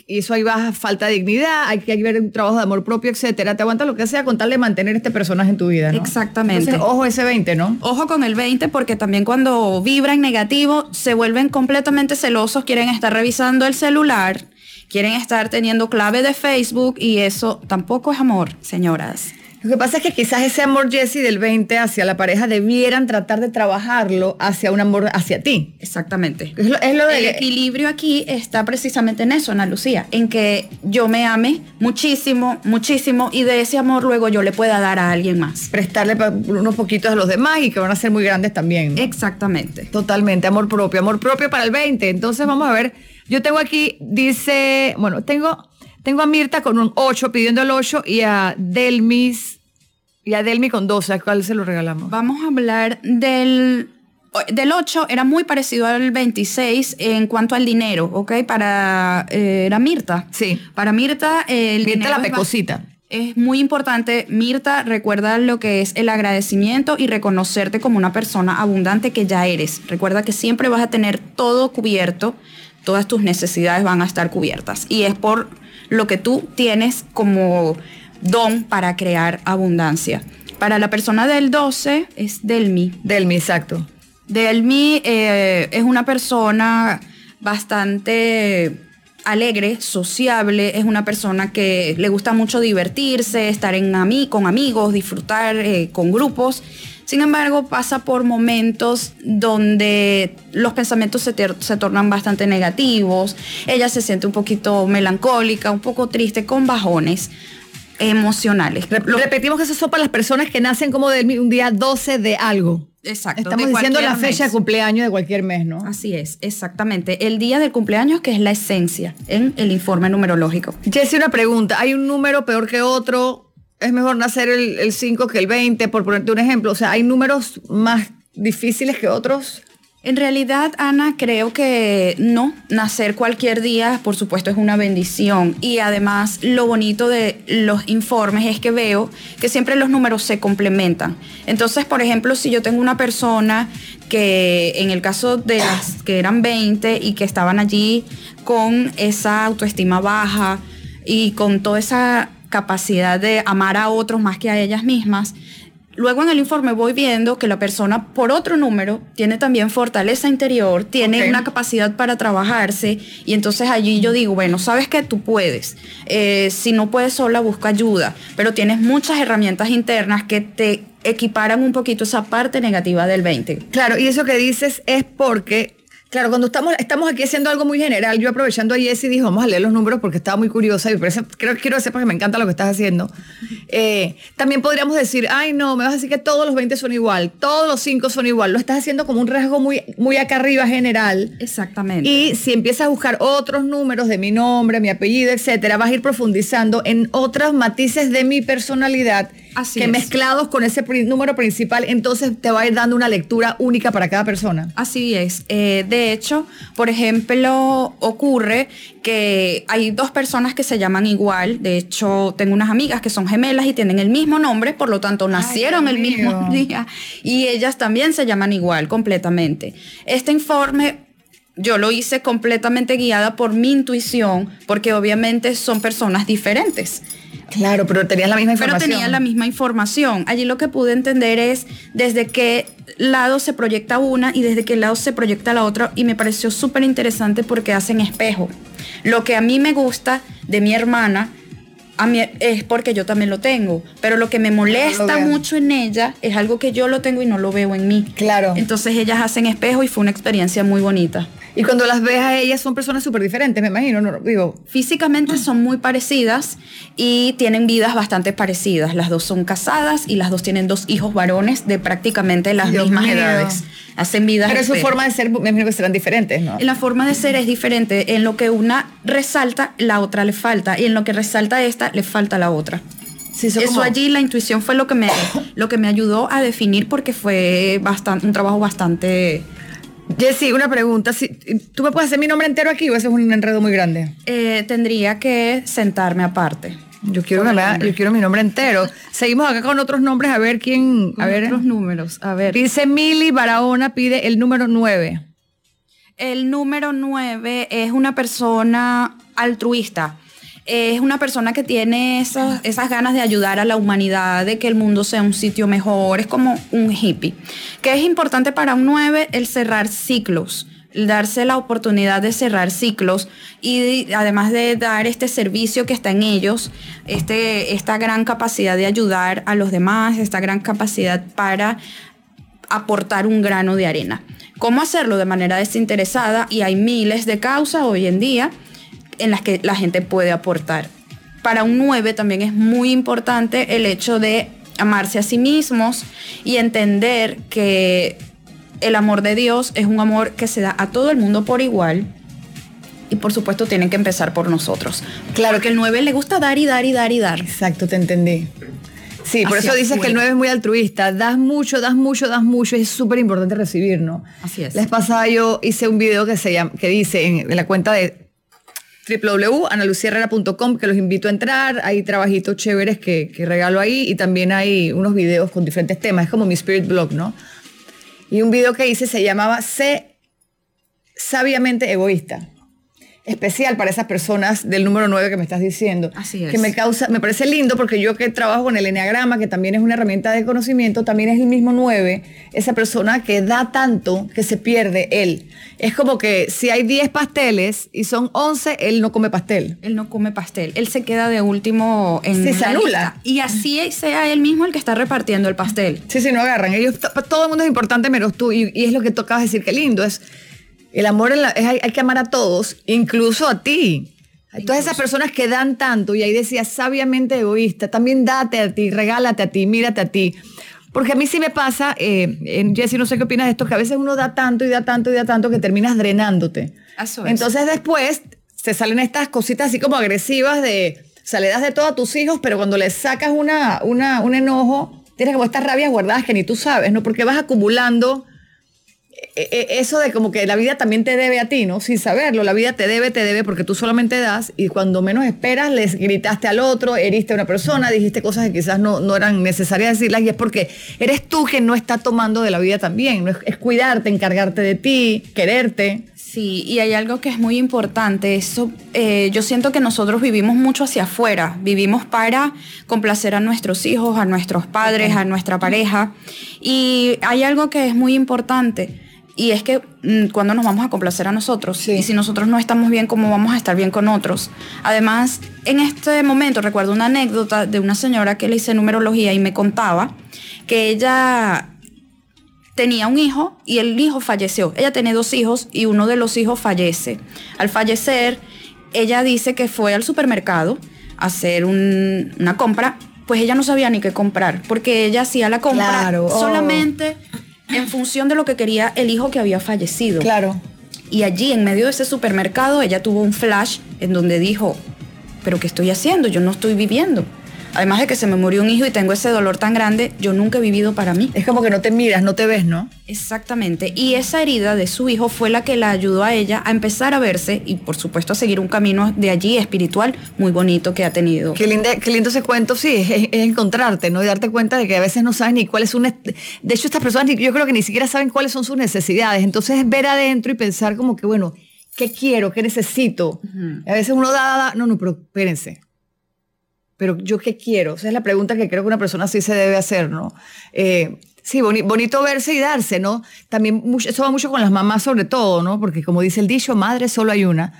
Y eso ahí va falta de dignidad, hay que ver un trabajo de amor propio, etcétera. Te aguantas lo que sea con tal de mantener este personaje en tu vida, ¿no? Exactamente. Entonces, ojo ese 20, ¿no? Ojo con el 20 porque también cuando vibran negativo se vuelven completamente celosos, quieren estar revisando el celular, quieren estar teniendo clave de Facebook y eso tampoco es amor, señoras. Lo que pasa es que quizás ese amor Jesse del 20 hacia la pareja debieran tratar de trabajarlo hacia un amor hacia ti. Exactamente. Es lo, es lo El equilibrio aquí está precisamente en eso, Ana Lucía, en que yo me ame muchísimo, muchísimo y de ese amor luego yo le pueda dar a alguien más. prestarle unos poquitos a los demás y que van a ser muy grandes también. ¿no? Exactamente. Totalmente, amor propio, amor propio para el 20. Entonces vamos a ver, yo tengo aquí, dice, bueno, tengo, tengo a Mirta con un 8 pidiendo el 8 y a Delmis, y a Delmi con 12, ¿a cuál se lo regalamos? Vamos a hablar del, del 8, era muy parecido al 26 en cuanto al dinero, ¿ok? Para, eh, era Mirta. Sí. Para Mirta, el Mirta dinero la es pecosita. Es muy importante, Mirta, recuerda lo que es el agradecimiento y reconocerte como una persona abundante que ya eres. Recuerda que siempre vas a tener todo cubierto, todas tus necesidades van a estar cubiertas. Y es por lo que tú tienes como don para crear abundancia. Para la persona del 12 es Delmi. Delmi, exacto. Delmi eh, es una persona bastante alegre, sociable, es una persona que le gusta mucho divertirse, estar en ami- con amigos, disfrutar eh, con grupos. Sin embargo, pasa por momentos donde los pensamientos se, se tornan bastante negativos, ella se siente un poquito melancólica, un poco triste, con bajones emocionales. Lo- repetimos que eso son para las personas que nacen como Delmi un día 12 de algo. Exacto. Estamos de diciendo la fecha de cumpleaños de cualquier mes, ¿no? Así es, exactamente. El día del cumpleaños, que es la esencia en el informe numerológico. Jessy, una pregunta. ¿Hay un número peor que otro? ¿Es mejor nacer el, el 5 que el 20, por ponerte un ejemplo? O sea, ¿hay números más difíciles que otros? En realidad, Ana, creo que no. Nacer cualquier día, por supuesto, es una bendición. Y además, lo bonito de los informes es que veo que siempre los números se complementan. Entonces, por ejemplo, si yo tengo una persona que, en el caso de las que eran 20 y que estaban allí con esa autoestima baja y con toda esa capacidad de amar a otros más que a ellas mismas, Luego en el informe voy viendo que la persona por otro número tiene también fortaleza interior, tiene una capacidad para trabajarse y entonces allí yo digo, bueno, sabes que tú puedes. Eh, si no puedes sola, busca ayuda, pero tienes muchas herramientas internas que te equiparan un poquito esa parte negativa del 20. Claro, y eso que dices es porque, claro, cuando estamos, estamos aquí haciendo algo muy general, yo aprovechando a Jessy dije, vamos a leer los números porque estaba muy curiosa y por eso creo, quiero que sepas que me encanta lo que estás haciendo. Eh, también podríamos decir, ay no, me vas a decir que todos los 20 son igual, todos los 5 son igual, lo estás haciendo como un rasgo muy, muy acá arriba general. Exactamente. Y si empiezas a buscar otros números de mi nombre, mi apellido, etcétera, vas a ir profundizando en otros matices de mi personalidad Así que es. mezclados con ese número principal, entonces te va a ir dando una lectura única para cada persona. Así es. Eh, de hecho, por ejemplo, ocurre que hay dos personas que se llaman igual. De hecho, tengo unas amigas que son gemelas y tienen el mismo nombre, por lo tanto, nacieron el mismo día. Y ellas también se llaman igual, completamente. Este informe yo lo hice completamente guiada por mi intuición, porque obviamente son personas diferentes. Claro, pero tenías la misma Pero información. tenía la misma información. Allí lo que pude entender es desde qué lado se proyecta una y desde qué lado se proyecta la otra. Y me pareció súper interesante porque hacen espejo. Lo que a mí me gusta de mi hermana a mí es porque yo también lo tengo. Pero lo que me molesta mucho en ella es algo que yo lo tengo y no lo veo en mí. Claro. Entonces ellas hacen espejo y fue una experiencia muy bonita. Y cuando las ves a ellas son personas súper diferentes, me imagino, no, digo, Físicamente son muy parecidas y tienen vidas bastante parecidas. Las dos son casadas y las dos tienen dos hijos varones de prácticamente las Dios mismas mío. edades. Hacen vidas. pero su forma de ser, me imagino que serán diferentes, ¿no? En la forma de ser es diferente. En lo que una resalta, la otra le falta. Y en lo que resalta esta, le falta la otra. Sí, Eso como- allí, la intuición fue lo que me, lo que me ayudó a definir porque fue bastante, un trabajo bastante... Jessy, una pregunta. ¿Tú me puedes hacer mi nombre entero aquí o ese es un enredo muy grande? eh, tendría que sentarme aparte. Yo quiero, yo mi nombre entero. Seguimos acá con otros nombres a ver quién. A ver. otros números. A ver. Dice Mili Barahona, pide el número 9. El número 9 es una persona altruista. Es una persona que tiene esas, esas ganas de ayudar a la humanidad, de que el mundo sea un sitio mejor. Es como un hippie. Que es importante para un 9 el cerrar ciclos. darse la oportunidad de cerrar ciclos y además de dar este servicio que está en ellos, este, esta gran capacidad de ayudar a los demás, esta gran capacidad para aportar un grano de arena. ¿Cómo hacerlo de manera desinteresada? Y hay miles de causas hoy en día en las que la gente puede aportar. Para un 9 también es muy importante el hecho de amarse a sí mismos y entender que el amor de Dios es un amor que se da a todo el mundo por igual. Y por supuesto tienen que empezar por nosotros. Claro que el 9 le gusta dar y dar y dar y dar. Exacto, te entendí. Sí, por eso dices que el 9 es muy altruista. Das mucho, das mucho, das mucho. Es súper importante recibir, ¿no? Así es. La vez pasada yo hice un video que, se llama, que dice en, la cuenta de www.analucierrera.com que los invito a entrar. Hay trabajitos chéveres que, que, regalo ahí y también hay unos videos con diferentes temas. Es como mi spirit blog, ¿no? Y un video que hice se llamaba Sé sabiamente egoísta especial para esas personas del número 9 que me estás diciendo. Así es. Que me causa, me parece lindo porque yo que trabajo con el Enneagrama, que también es una herramienta de conocimiento, también es el mismo 9, esa persona que da tanto que se pierde él. Es como que si hay 10 pasteles y son 11, él no come pastel. Él no come pastel. Él se queda de último en sí, se anula. Y así sea él mismo el que está repartiendo el pastel. Sí, sí, no agarran. Ellos, todo el mundo es importante menos tú. Y, y es lo que tocabas decir, qué lindo. Es el amor es, hay, que amar a todos, incluso a ti. Todas esas personas que dan tanto, y ahí decía sabiamente egoísta, también date a ti, regálate a ti, mírate a ti. Porque a mí sí me pasa, eh, Jessy, no sé qué opinas de esto, que a veces uno da tanto y da tanto y da tanto que terminas drenándote. Entonces después se salen estas cositas así como agresivas de, o sea, le das de todo a tus hijos, pero cuando les sacas una, una, un enojo, tienes como estas rabias guardadas que ni tú sabes, ¿no? Porque vas acumulando eso de como que la vida también te debe a ti, ¿no? Sin saberlo, la vida te debe, te debe porque tú solamente das y cuando menos esperas les gritaste al otro, heriste a una persona, dijiste cosas que quizás no, no eran necesarias decirlas y es porque eres tú quien no está tomando de la vida también, ¿no? es, cuidarte, encargarte de ti, quererte. Sí, y hay algo que es muy importante. Eso, eh, yo siento que nosotros vivimos mucho hacia afuera. Vivimos para complacer a nuestros hijos, a nuestros padres, a nuestra pareja. Y hay algo que es muy importante. Y es que mm, cuando nos vamos a complacer a nosotros, y si nosotros no estamos bien, ¿cómo vamos a estar bien con otros? Además, en este momento recuerdo una anécdota de una señora que le hice numerología y me contaba que ella tenía un hijo y el hijo falleció. Ella tiene dos hijos y uno de los hijos fallece. Al fallecer, ella dice que fue al supermercado a hacer una compra, pues ella no sabía ni qué comprar, porque ella hacía la compra oh. solamente en función de lo que quería el hijo que había fallecido. Claro. Y allí, en medio de ese supermercado, ella tuvo un flash en donde dijo, pero ¿qué estoy haciendo? Yo no estoy viviendo. Además de que se me murió un hijo y tengo ese dolor tan grande, yo nunca he vivido para mí. Es como que no te miras, no te ves, ¿no? Exactamente. Y esa herida de su hijo fue la que la ayudó a ella a empezar a verse y por supuesto a seguir un camino de allí espiritual muy bonito que ha tenido. Qué, qué lindo ese cuento, sí, es, encontrarte, ¿no? Y darte cuenta de que a veces no sabes ni cuáles son... De hecho, estas personas yo creo que ni siquiera saben cuáles son sus necesidades. Entonces ver adentro y pensar como que, bueno, ¿qué quiero? ¿Qué necesito? A veces uno da, da, no, no, pero espérense pero yo qué quiero? Esa es la pregunta que creo que una persona sí se debe hacer, ¿no? Eh, sí, bonito verse y darse, ¿no? También eso va mucho con las mamás sobre todo, ¿no? Porque como dice el dicho, madre solo hay una.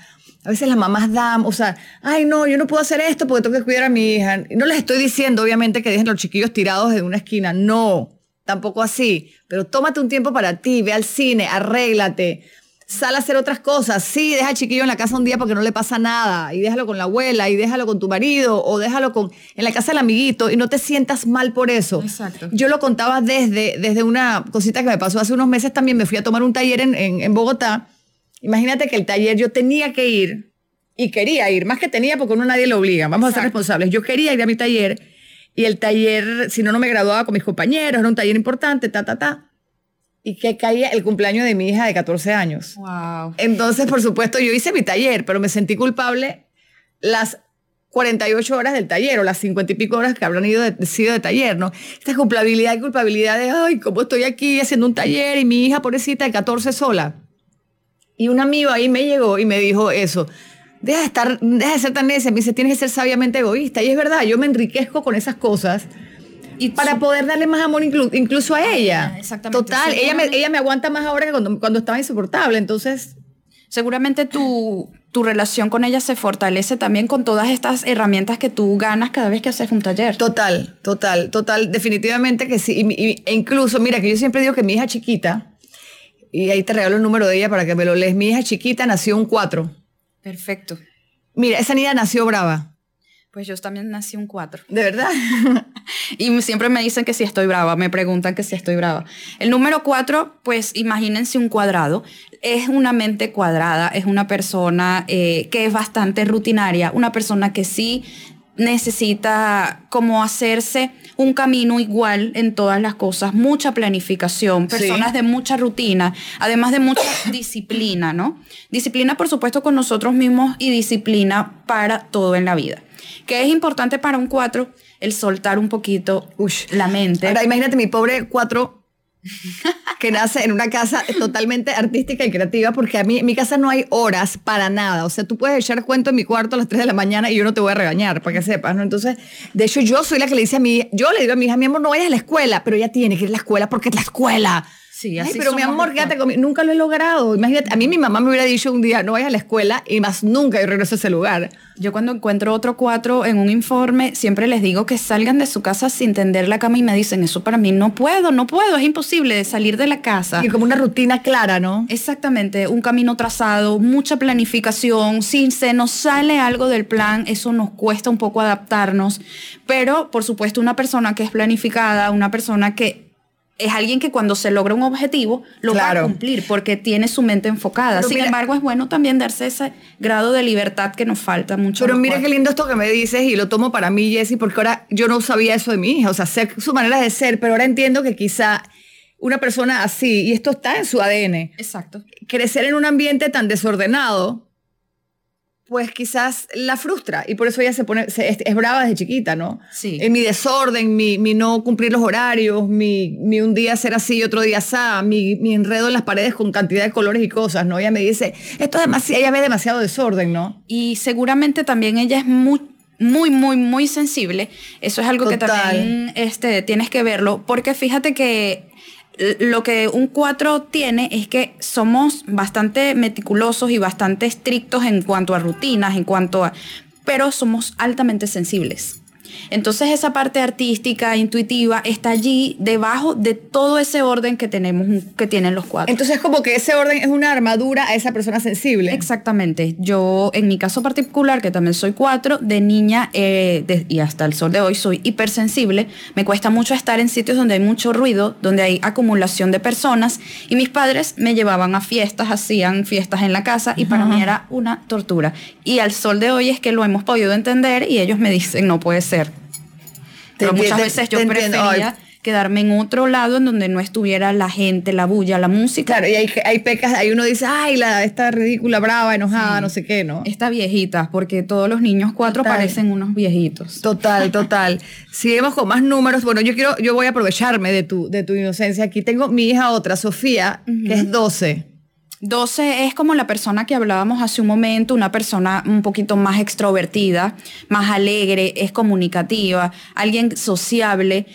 A veces las mamás dan, o sea, ay no, yo no puedo hacer esto porque tengo que cuidar a mi hija. Y no les estoy diciendo, obviamente, que dejen los chiquillos tirados en una esquina. No, tampoco así. Pero tómate un tiempo para ti, ve al cine, arréglate, sal a hacer otras cosas. Sí, deja al chiquillo en la casa un día porque no le pasa nada. Y déjalo con la abuela, y déjalo con tu marido, o déjalo con, en la casa del amiguito, y no te sientas mal por eso. Exacto. Yo lo contaba desde, desde una cosita que me pasó hace unos meses también. Me fui a tomar un taller en, en, Bogotá. Imagínate que el taller yo tenía que ir, y quería ir, más que tenía porque uno nadie lo obliga. Vamos a ser responsables. Yo quería ir a mi taller, y el taller, si no, no me graduaba con mis compañeros, era un taller importante, ta, ta, ta y que caía el cumpleaños de mi hija de 14 años. Wow. Entonces, por supuesto, yo hice mi taller, pero me sentí culpable las 48 horas del taller o las 50 y pico horas que habrán ido sido de taller, ¿no? Esta culpabilidad y culpabilidad de, ay, ¿cómo estoy aquí haciendo un taller y mi hija pobrecita de 14 sola? Y un amigo ahí me llegó y me dijo eso. Deja de, estar, deja de ser tan necia. Me dice, tienes que ser sabiamente egoísta. Y es verdad, yo me enriquezco con esas cosas Y para su- poder darle más amor inclu- incluso a ella. exactamente. Total, ella me, ella me aguanta más ahora que cuando, cuando estaba insoportable. Entonces, Seguramente tu, tu relación con ella se fortalece también con todas estas herramientas que tú ganas cada vez que haces un taller. total, total, total, definitivamente que sí. Y- y- e incluso, mira, que yo siempre digo que mi hija chiquita, y ahí te regalo el número de ella para que me lo lees, mi hija chiquita nació un 4. Perfecto. Mira, esa niña nació brava. Pues yo también nací un 4. ¿De verdad? Y siempre me dicen que si estoy brava, me preguntan que si estoy brava. El número 4, pues imagínense un cuadrado. Es una mente cuadrada, es una persona eh, que es bastante rutinaria, una persona que sí necesita como hacerse un camino igual en todas las cosas, mucha planificación, Sí. personas de mucha rutina, además de mucha disciplina, ¿no? Disciplina, por supuesto, con nosotros mismos y disciplina para todo en la vida. Que es importante para un 4 el soltar un poquito Ush. la mente. Ahora imagínate mi pobre 4 que nace en una casa totalmente artística y creativa, porque a mí en mi casa no hay horas para nada. O sea, tú puedes echar cuento en mi cuarto a las 3 de la mañana y yo no te voy a regañar, para que sepas, ¿no? Entonces, de hecho, yo soy la que le dice a mi yo le digo a mi hija, mi amor, no vayas a la escuela, pero ella tiene que ir a la escuela porque es la escuela. Sí, Ay, así pero mi amor, quédate cuatro. conmigo. Nunca lo he logrado. Imagínate, a mí mi mamá me hubiera dicho un día, no vayas a la escuela y más nunca yo regreso a ese lugar. Yo cuando encuentro otro 4 en un informe, siempre les digo que salgan de su casa sin tender la cama y me dicen, eso para mí no puedo, no puedo, es imposible salir de la casa. Y como una rutina clara, ¿no? Exactamente, un camino trazado, mucha planificación. Si se nos sale algo del plan, eso nos cuesta un poco adaptarnos. Pero, por supuesto, una persona que es planificada, una persona que es alguien que cuando se logra un objetivo lo va a cumplir porque tiene su mente enfocada. Pero Sin mira- embargo, es bueno también darse ese grado de libertad que nos falta mucho. Pero mira qué lindo esto que me dices y lo tomo para mí, Jessie, porque ahora yo no sabía eso de mi hija, o sea, sé su manera de ser, pero ahora entiendo que quizá una persona así, y esto está en su ADN, Exacto. crecer en un ambiente tan desordenado, pues quizás la frustra y por eso ella se pone, se- es, es brava desde chiquita, ¿no? Sí. En mi desorden, mi, mi no cumplir los horarios, mi, mi un día ser así y otro día así, mi, mi enredo en las paredes con cantidad de colores y cosas, ¿no? Ella me dice, esto es demasiado, ella ve demasiado desorden, ¿no? Y seguramente también ella es muy, muy, muy, muy sensible. Eso es algo que también este, tienes que verlo, porque fíjate que lo que un 4 tiene es que somos bastante meticulosos y bastante estrictos en cuanto a rutinas, en cuanto a... pero somos altamente sensibles. Entonces esa parte artística, intuitiva, está allí debajo de todo ese orden que tenemos, que tienen los cuatro. Entonces como que ese orden es una armadura a esa persona sensible. Exactamente. Yo, en mi caso particular, que también soy cuatro, de niña eh, de- y hasta el sol de hoy soy hipersensible. Me cuesta mucho estar en sitios donde hay mucho ruido, donde hay acumulación de personas. Y mis padres me llevaban a fiestas, hacían fiestas en la casa y para mí era una tortura. Y al sol de hoy es que lo hemos podido entender y ellos me dicen, no puede ser. Pero muchas te- veces yo prefería quedarme en otro lado en donde no estuviera la gente, la bulla, la música. Claro, y hay, hay pecas, ahí uno dice, ay, la, esta ridícula, brava, enojada, no sé qué, ¿no? Esta viejita, porque todos los niños cuatro Total. parecen unos viejitos. Total, total. Seguimos con más números. Bueno, yo quiero, yo voy a aprovecharme de tu, de tu inocencia. Aquí tengo mi hija otra, Sofía, que es 12. 12 es como la persona que hablábamos hace un momento, una persona un poquito más extrovertida, más alegre, es comunicativa, alguien sociable.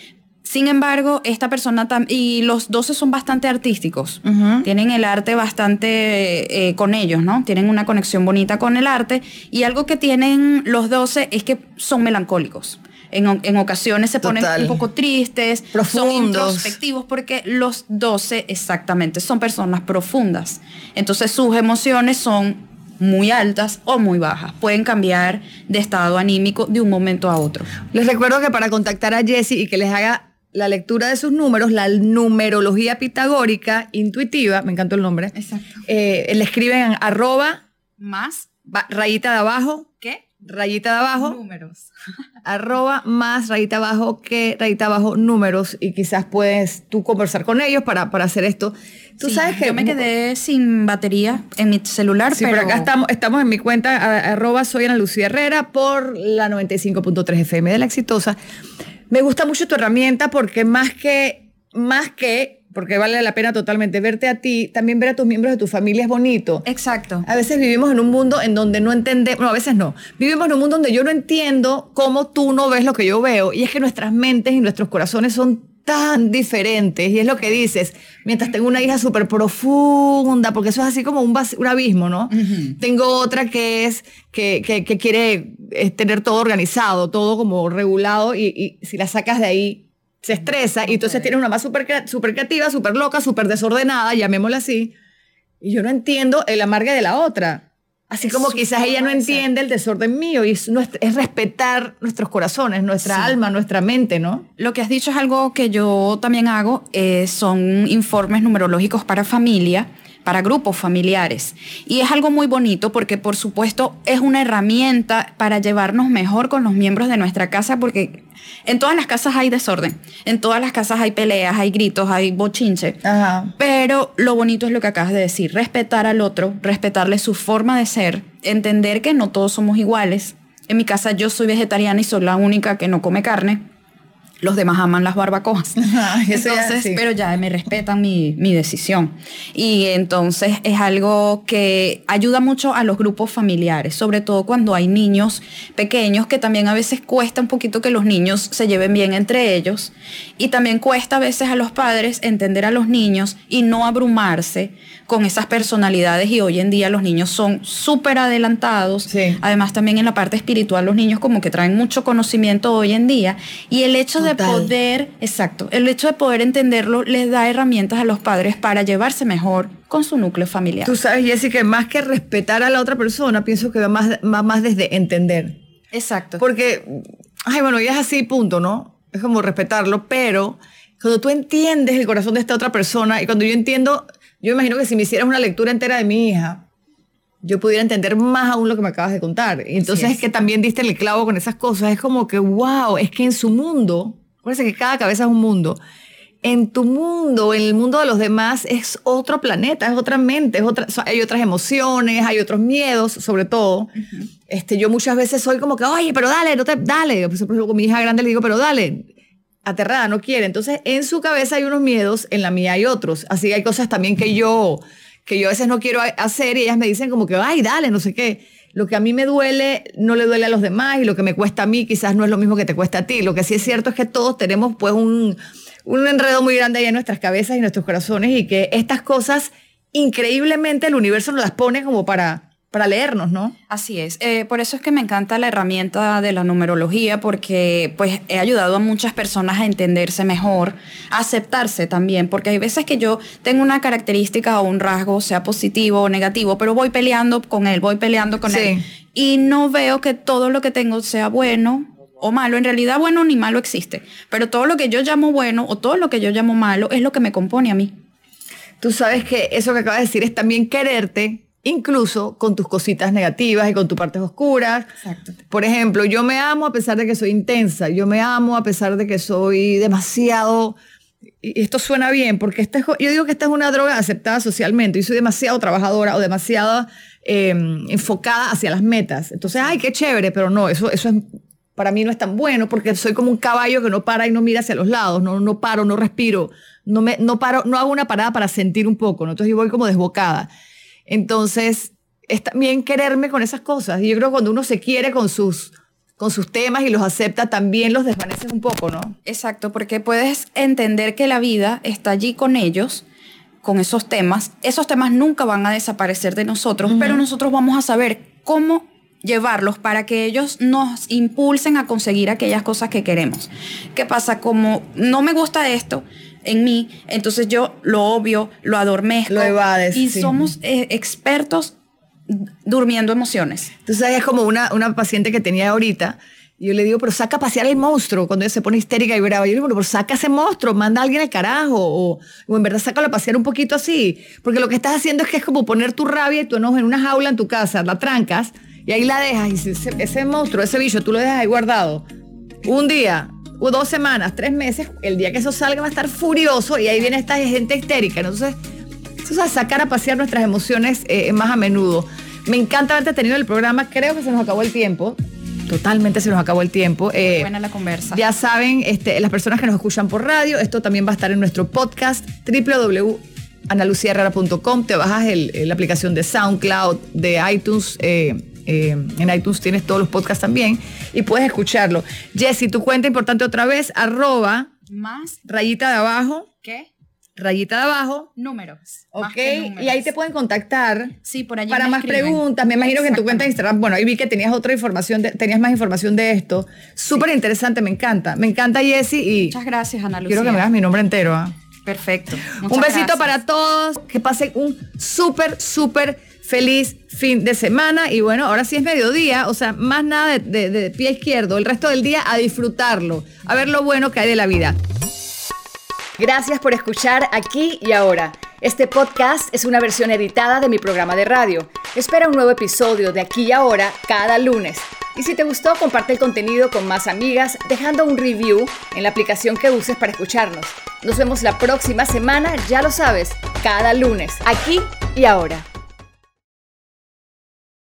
Sin embargo, esta persona y los 12 son bastante artísticos. Tienen el arte bastante eh, con ellos, ¿no? Tienen una conexión bonita con el arte. Y algo que tienen los 12 es que son melancólicos. En, en ocasiones se ponen Total. un poco tristes, son introspectivos porque los 12 exactamente son personas profundas. Entonces sus emociones son muy altas o muy bajas. Pueden cambiar de estado anímico de un momento a otro. Les recuerdo que para contactar a Jessie y que les haga la lectura de sus números, la numerología pitagórica intuitiva, me encantó el nombre, Exacto. eh, le escriben en arroba, Más rayita de abajo, rayita de abajo, números. arroba más rayita abajo que rayita abajo números y quizás puedes tú conversar con ellos para, para hacer esto. Tú Sí, sabes que yo me quedé sin batería en mi celular, Sí, pero pero acá estamos, estamos en mi cuenta, a- arroba soy Ana Lucía Herrera por la 95.3 FM de La Exitosa. Me gusta mucho tu herramienta porque más que, más que porque vale la pena totalmente verte a ti, también ver a tus miembros de tu familia es bonito. Exacto. A veces vivimos en un mundo en donde no entendemos, no, a veces no, vivimos en un mundo donde yo no entiendo cómo tú no ves lo que yo veo, y es que nuestras mentes y nuestros corazones son tan diferentes, y es lo que dices, mientras tengo una hija súper profunda, porque eso es así como un, un abismo, ¿no? Tengo otra que es, que, que, que quiere eh, tener todo organizado, todo como regulado, y, y si la sacas de ahí, se estresa y entonces tiene una mamá súper super creativa, súper loca, súper desordenada, llamémosla así, y yo no entiendo el amargue de la otra. Así como quizás ella no entiende el desorden mío y es, es respetar nuestros corazones, nuestra alma, nuestra mente, ¿no? Lo que has dicho es algo que yo también hago, eh, son informes numerológicos para familia para grupos familiares. Y es algo muy bonito porque por supuesto es una herramienta para llevarnos mejor con los miembros de nuestra casa porque en todas las casas hay desorden, en todas las casas hay peleas, hay gritos, hay bochinche. Pero lo bonito es lo que acabas de decir, respetar al otro, respetarle su forma de ser, entender que no todos somos iguales. En mi casa yo soy vegetariana y soy la única que no come carne los demás aman las barbacoas. entonces, pero ya me respetan mi, mi, decisión. Y entonces es algo que ayuda mucho a los grupos familiares, sobre todo cuando hay niños pequeños, que también a veces cuesta un poquito que los niños se lleven bien entre ellos. Y también cuesta a veces a los padres entender a los niños y no abrumarse con esas personalidades. Y hoy en día los niños son súper adelantados. Además también en la parte espiritual los niños como que traen mucho conocimiento hoy en día. Y el hecho de poder, exacto, el hecho de poder entenderlo les da herramientas a los padres para llevarse mejor con su núcleo familiar. Tú sabes, Jessy, que más que respetar a la otra persona, pienso que va más, más desde entender. Exacto. Porque, ay, bueno, ya es así, punto, ¿no? Es como respetarlo, pero cuando tú entiendes el corazón de esta otra persona y cuando yo entiendo, yo imagino que si me hicieras una lectura entera de mi hija, yo pudiera entender más aún lo que me acabas de contar. Entonces es. que también diste el clavo con esas cosas. Es como que, wow, es que en su mundo, acuérdense que cada cabeza es un mundo. En tu mundo, en el mundo de los demás, es otro planeta, es otra mente, es otra, hay otras emociones, hay otros miedos, sobre todo. este, yo muchas veces soy como que, oye, pero dale, no te, dale. Por ejemplo, con mi hija grande le digo, pero dale. Aterrada, no quiere. Entonces, en su cabeza hay unos miedos, en la mía hay otros. Así que hay cosas también que yo que yo a veces no quiero hacer y ellas me dicen como que, ay, dale, no sé qué. Lo que a mí me duele no le duele a los demás y lo que me cuesta a mí quizás no es lo mismo que te cuesta a ti. Lo que sí es cierto es que todos tenemos pues un, un enredo muy grande ahí en nuestras cabezas y nuestros corazones y que estas cosas increíblemente el universo nos las pone como para para leernos, ¿no? Así es. Eh, por eso es que me encanta la herramienta de la numerología, porque pues he ayudado a muchas personas a entenderse mejor, a aceptarse también, porque hay veces que yo tengo una característica o un rasgo, sea positivo o negativo, pero voy peleando con él, voy peleando con él. Y no veo que todo lo que tengo sea bueno o malo. En realidad bueno ni malo existe, pero todo lo que yo llamo bueno o todo lo que yo llamo malo es lo que me compone a mí. Tú sabes que eso que acabas de decir es también quererte incluso con tus cositas negativas y con tus partes oscuras. Exacto. Por ejemplo, yo me amo a pesar de que soy intensa, yo me amo a pesar de que soy demasiado... Y esto suena bien, porque este, yo digo que esta es una droga aceptada socialmente. y soy demasiado trabajadora o demasiado em, enfocada hacia las metas. Entonces, ay, qué chévere, pero no, eso, eso es, para mí no es tan bueno porque soy como un caballo que no para y no mira hacia los lados, no, no paro, no respiro, no, me, no, paro, no hago una parada para sentir un poco, ¿no? entonces yo voy como desbocada. Entonces, es también quererme con esas cosas. Y yo creo que cuando uno se quiere con sus, con sus temas y los acepta, también los desvaneces un poco, ¿no? Exacto, porque puedes entender que la vida está allí con ellos, con esos temas. Esos temas nunca van a desaparecer de nosotros, pero nosotros vamos a saber cómo llevarlos para que ellos nos impulsen a conseguir aquellas cosas que queremos. ¿Qué pasa? Como no me gusta esto, en mí, entonces yo lo obvio, lo adormezco. Lo evades. Y somos eh, expertos durmiendo emociones. Entonces es como una, una paciente que tenía ahorita. Yo le digo, pero saca a pasear el monstruo cuando ella se pone histérica y brava. Yo le digo, pero saca ese monstruo, manda a alguien al carajo. O, o en verdad sácalo a pasear un poquito así. Porque lo que estás haciendo es que es como poner tu rabia y tu enojo en una jaula en tu casa, la trancas y ahí la dejas. Y ese, ese monstruo, ese bicho, tú lo dejas ahí guardado. Un día, o dos semanas, tres meses, el día que eso salga va a estar furioso y ahí viene esta gente histérica. Entonces, eso es sacar a pasear nuestras emociones eh, más a menudo. Me encanta haberte tenido el programa, creo que se nos acabó el tiempo. Totalmente se nos acabó el tiempo. Eh, buena la conversa. Ya saben, este, las personas que nos escuchan por radio, esto también va a estar en nuestro podcast www.analuciaherrera.com. Te bajas la aplicación de SoundCloud, de iTunes. Eh, eh, en iTunes tienes todos los podcasts también y puedes escucharlo. Jessy, tu cuenta importante otra vez, arroba. Más. Rayita de abajo. ¿Qué? rayita de abajo. Números. Ok, y ahí te pueden contactar. Sí, por allí. Para más preguntas. Me imagino que en tu cuenta de Instagram, bueno, ahí vi que tenías otra información, tenías más información de esto. Súper interesante, me encanta. Me encanta, Jessy. Y Muchas gracias, Ana Lucía. Quiero que me hagas mi nombre entero. ¿ah? Perfecto. un besito para todos. Que pasen un súper, súper feliz fin de semana. Y bueno, ahora sí es mediodía, o sea, más nada de, pie izquierdo. El resto del día a disfrutarlo, a ver lo bueno que hay de la vida. Gracias por escuchar aquí y ahora. Este podcast es una versión editada de mi programa de radio. Espera un nuevo episodio de aquí y ahora cada lunes. Y si te gustó, comparte el contenido con más amigas dejando un review en la aplicación que uses para escucharnos. Nos vemos la próxima semana, ya lo sabes, cada lunes, aquí y ahora.